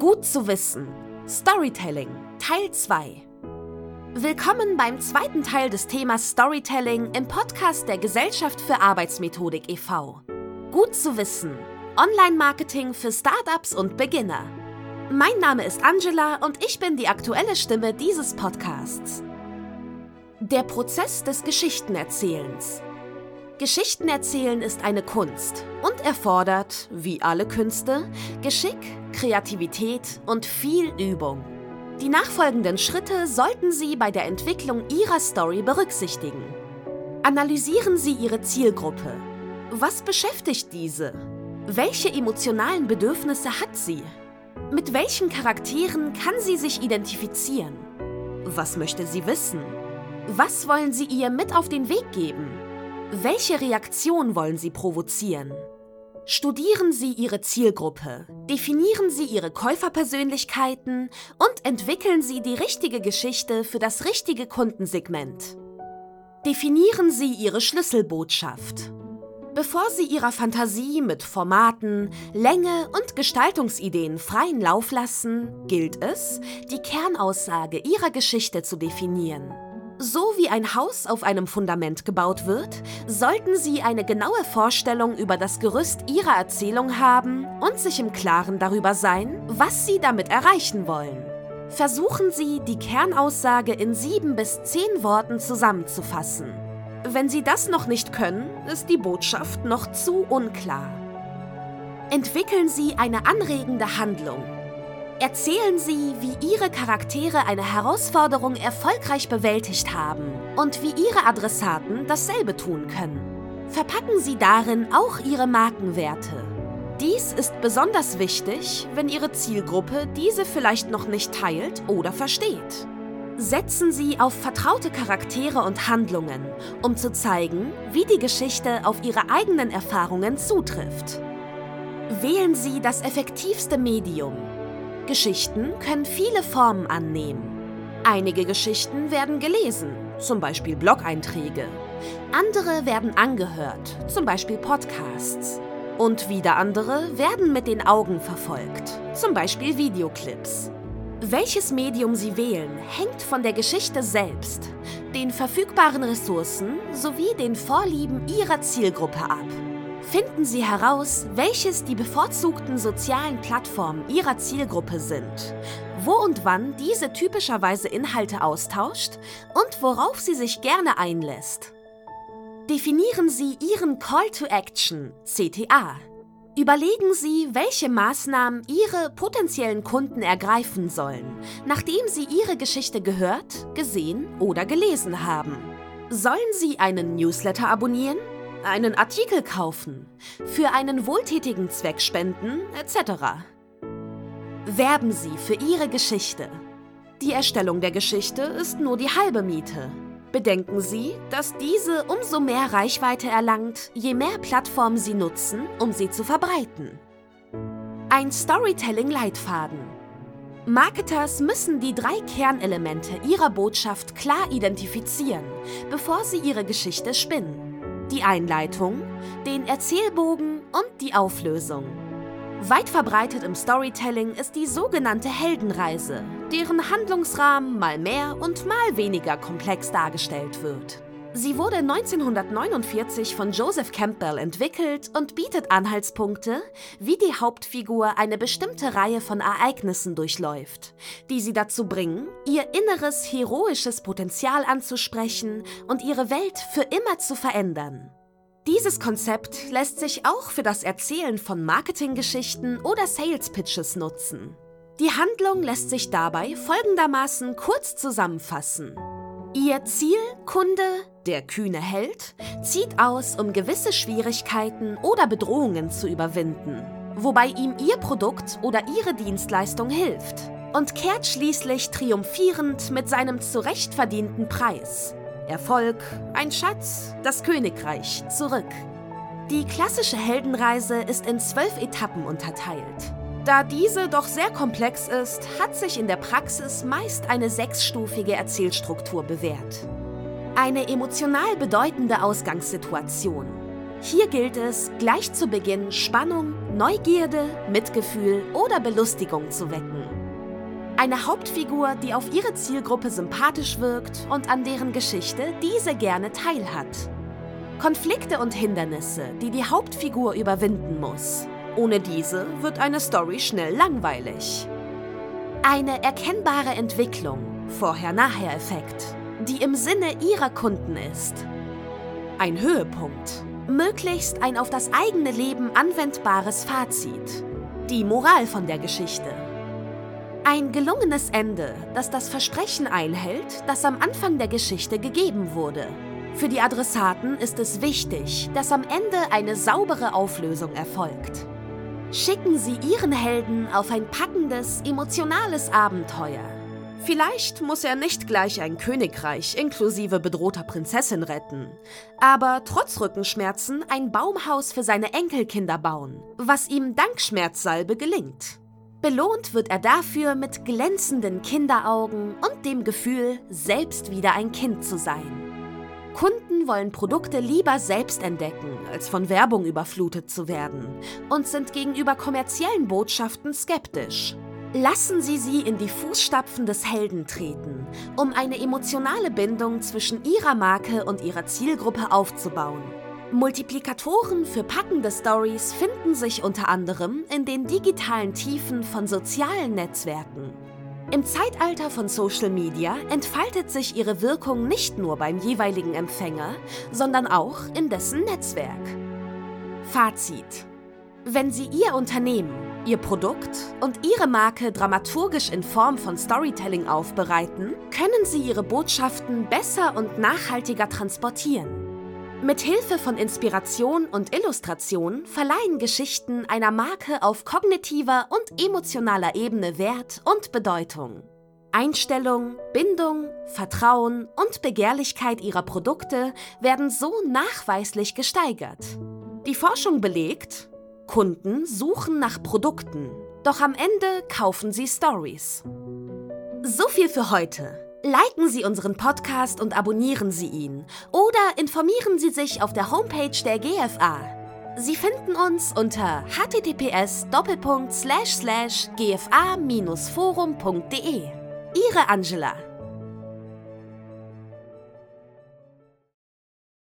Gut zu wissen. Storytelling Teil 2. Willkommen beim zweiten Teil des Themas Storytelling im Podcast der Gesellschaft für Arbeitsmethodik e.V. Gut zu wissen. Online-Marketing für Startups und Beginner. Mein Name ist Angela und ich bin die aktuelle Stimme dieses Podcasts. Der Prozess des Geschichtenerzählens. Geschichten erzählen ist eine Kunst und erfordert, wie alle Künste, Geschick, Kreativität und viel Übung. Die nachfolgenden Schritte sollten Sie bei der Entwicklung Ihrer Story berücksichtigen. Analysieren Sie Ihre Zielgruppe. Was beschäftigt diese? Welche emotionalen Bedürfnisse hat sie? Mit welchen Charakteren kann sie sich identifizieren? Was möchte sie wissen? Was wollen Sie ihr mit auf den Weg geben? Welche Reaktion wollen Sie provozieren? Studieren Sie Ihre Zielgruppe, definieren Sie Ihre Käuferpersönlichkeiten und entwickeln Sie die richtige Geschichte für das richtige Kundensegment. Definieren Sie Ihre Schlüsselbotschaft. Bevor Sie Ihrer Fantasie mit Formaten, Länge und Gestaltungsideen freien Lauf lassen, gilt es, die Kernaussage Ihrer Geschichte zu definieren. So wie ein Haus auf einem Fundament gebaut wird, sollten Sie eine genaue Vorstellung über das Gerüst Ihrer Erzählung haben und sich im Klaren darüber sein, was Sie damit erreichen wollen. Versuchen Sie, die Kernaussage in sieben bis zehn Worten zusammenzufassen. Wenn Sie das noch nicht können, ist die Botschaft noch zu unklar. Entwickeln Sie eine anregende Handlung, Erzählen Sie, wie Ihre Charaktere eine Herausforderung erfolgreich bewältigt haben und wie Ihre Adressaten dasselbe tun können. Verpacken Sie darin auch Ihre Markenwerte. Dies ist besonders wichtig, wenn Ihre Zielgruppe diese vielleicht noch nicht teilt oder versteht. Setzen Sie auf vertraute Charaktere und Handlungen, um zu zeigen, wie die Geschichte auf Ihre eigenen Erfahrungen zutrifft. Wählen Sie das effektivste Medium, Geschichten können viele Formen annehmen. Einige Geschichten werden gelesen, zum Beispiel Blog-Einträge. Andere werden angehört, zum Beispiel Podcasts. Und wieder andere werden mit den Augen verfolgt, zum Beispiel Videoclips. Welches Medium Sie wählen, hängt von der Geschichte selbst, den verfügbaren Ressourcen sowie den Vorlieben Ihrer Zielgruppe ab. Finden Sie heraus, welches die bevorzugten sozialen Plattformen Ihrer Zielgruppe sind, wo und wann diese typischerweise Inhalte austauscht und worauf sie sich gerne einlässt. Definieren Sie Ihren Call to Action, CTA. Überlegen Sie, welche Maßnahmen Ihre potenziellen Kunden ergreifen sollen, nachdem sie Ihre Geschichte gehört, gesehen oder gelesen haben. Sollen Sie einen Newsletter abonnieren? Einen Artikel kaufen, für einen wohltätigen Zweck spenden, etc. Werben Sie für Ihre Geschichte. Die Erstellung der Geschichte ist nur die halbe Miete. Bedenken Sie, dass diese umso mehr Reichweite erlangt, je mehr Plattformen Sie nutzen, um sie zu verbreiten. Ein Storytelling-Leitfaden. Marketers müssen die drei Kernelemente ihrer Botschaft klar identifizieren, bevor sie ihre Geschichte spinnen die Einleitung, den Erzählbogen und die Auflösung. Weit verbreitet im Storytelling ist die sogenannte Heldenreise, deren Handlungsrahmen mal mehr und mal weniger komplex dargestellt wird. Sie wurde 1949 von Joseph Campbell entwickelt und bietet Anhaltspunkte, wie die Hauptfigur eine bestimmte Reihe von Ereignissen durchläuft, die sie dazu bringen, ihr inneres heroisches Potenzial anzusprechen und ihre Welt für immer zu verändern. Dieses Konzept lässt sich auch für das Erzählen von Marketinggeschichten oder Sales Pitches nutzen. Die Handlung lässt sich dabei folgendermaßen kurz zusammenfassen. Ihr Ziel, Kunde, der kühne Held, zieht aus, um gewisse Schwierigkeiten oder Bedrohungen zu überwinden, wobei ihm ihr Produkt oder ihre Dienstleistung hilft und kehrt schließlich triumphierend mit seinem zurecht verdienten Preis. Erfolg, ein Schatz, das Königreich zurück. Die klassische Heldenreise ist in zwölf Etappen unterteilt. Da diese doch sehr komplex ist, hat sich in der Praxis meist eine sechsstufige Erzählstruktur bewährt. Eine emotional bedeutende Ausgangssituation. Hier gilt es, gleich zu Beginn Spannung, Neugierde, Mitgefühl oder Belustigung zu wecken. Eine Hauptfigur, die auf ihre Zielgruppe sympathisch wirkt und an deren Geschichte diese gerne teilhat. Konflikte und Hindernisse, die die Hauptfigur überwinden muss. Ohne diese wird eine Story schnell langweilig. Eine erkennbare Entwicklung, Vorher-Nachher-Effekt, die im Sinne ihrer Kunden ist. Ein Höhepunkt, möglichst ein auf das eigene Leben anwendbares Fazit. Die Moral von der Geschichte. Ein gelungenes Ende, das das Versprechen einhält, das am Anfang der Geschichte gegeben wurde. Für die Adressaten ist es wichtig, dass am Ende eine saubere Auflösung erfolgt. Schicken Sie Ihren Helden auf ein packendes, emotionales Abenteuer. Vielleicht muss er nicht gleich ein Königreich inklusive bedrohter Prinzessin retten, aber trotz Rückenschmerzen ein Baumhaus für seine Enkelkinder bauen, was ihm dank Schmerzsalbe gelingt. Belohnt wird er dafür mit glänzenden Kinderaugen und dem Gefühl, selbst wieder ein Kind zu sein. Kunden wollen Produkte lieber selbst entdecken, als von Werbung überflutet zu werden und sind gegenüber kommerziellen Botschaften skeptisch. Lassen Sie sie in die Fußstapfen des Helden treten, um eine emotionale Bindung zwischen Ihrer Marke und Ihrer Zielgruppe aufzubauen. Multiplikatoren für packende Stories finden sich unter anderem in den digitalen Tiefen von sozialen Netzwerken. Im Zeitalter von Social Media entfaltet sich ihre Wirkung nicht nur beim jeweiligen Empfänger, sondern auch in dessen Netzwerk. Fazit. Wenn Sie Ihr Unternehmen, Ihr Produkt und Ihre Marke dramaturgisch in Form von Storytelling aufbereiten, können Sie Ihre Botschaften besser und nachhaltiger transportieren. Mit Hilfe von Inspiration und Illustration verleihen Geschichten einer Marke auf kognitiver und emotionaler Ebene Wert und Bedeutung. Einstellung, Bindung, Vertrauen und Begehrlichkeit ihrer Produkte werden so nachweislich gesteigert. Die Forschung belegt, Kunden suchen nach Produkten, doch am Ende kaufen sie Stories. So viel für heute. Liken Sie unseren Podcast und abonnieren Sie ihn. Oder informieren Sie sich auf der Homepage der GFA. Sie finden uns unter https gfa-forum.de. Ihre Angela.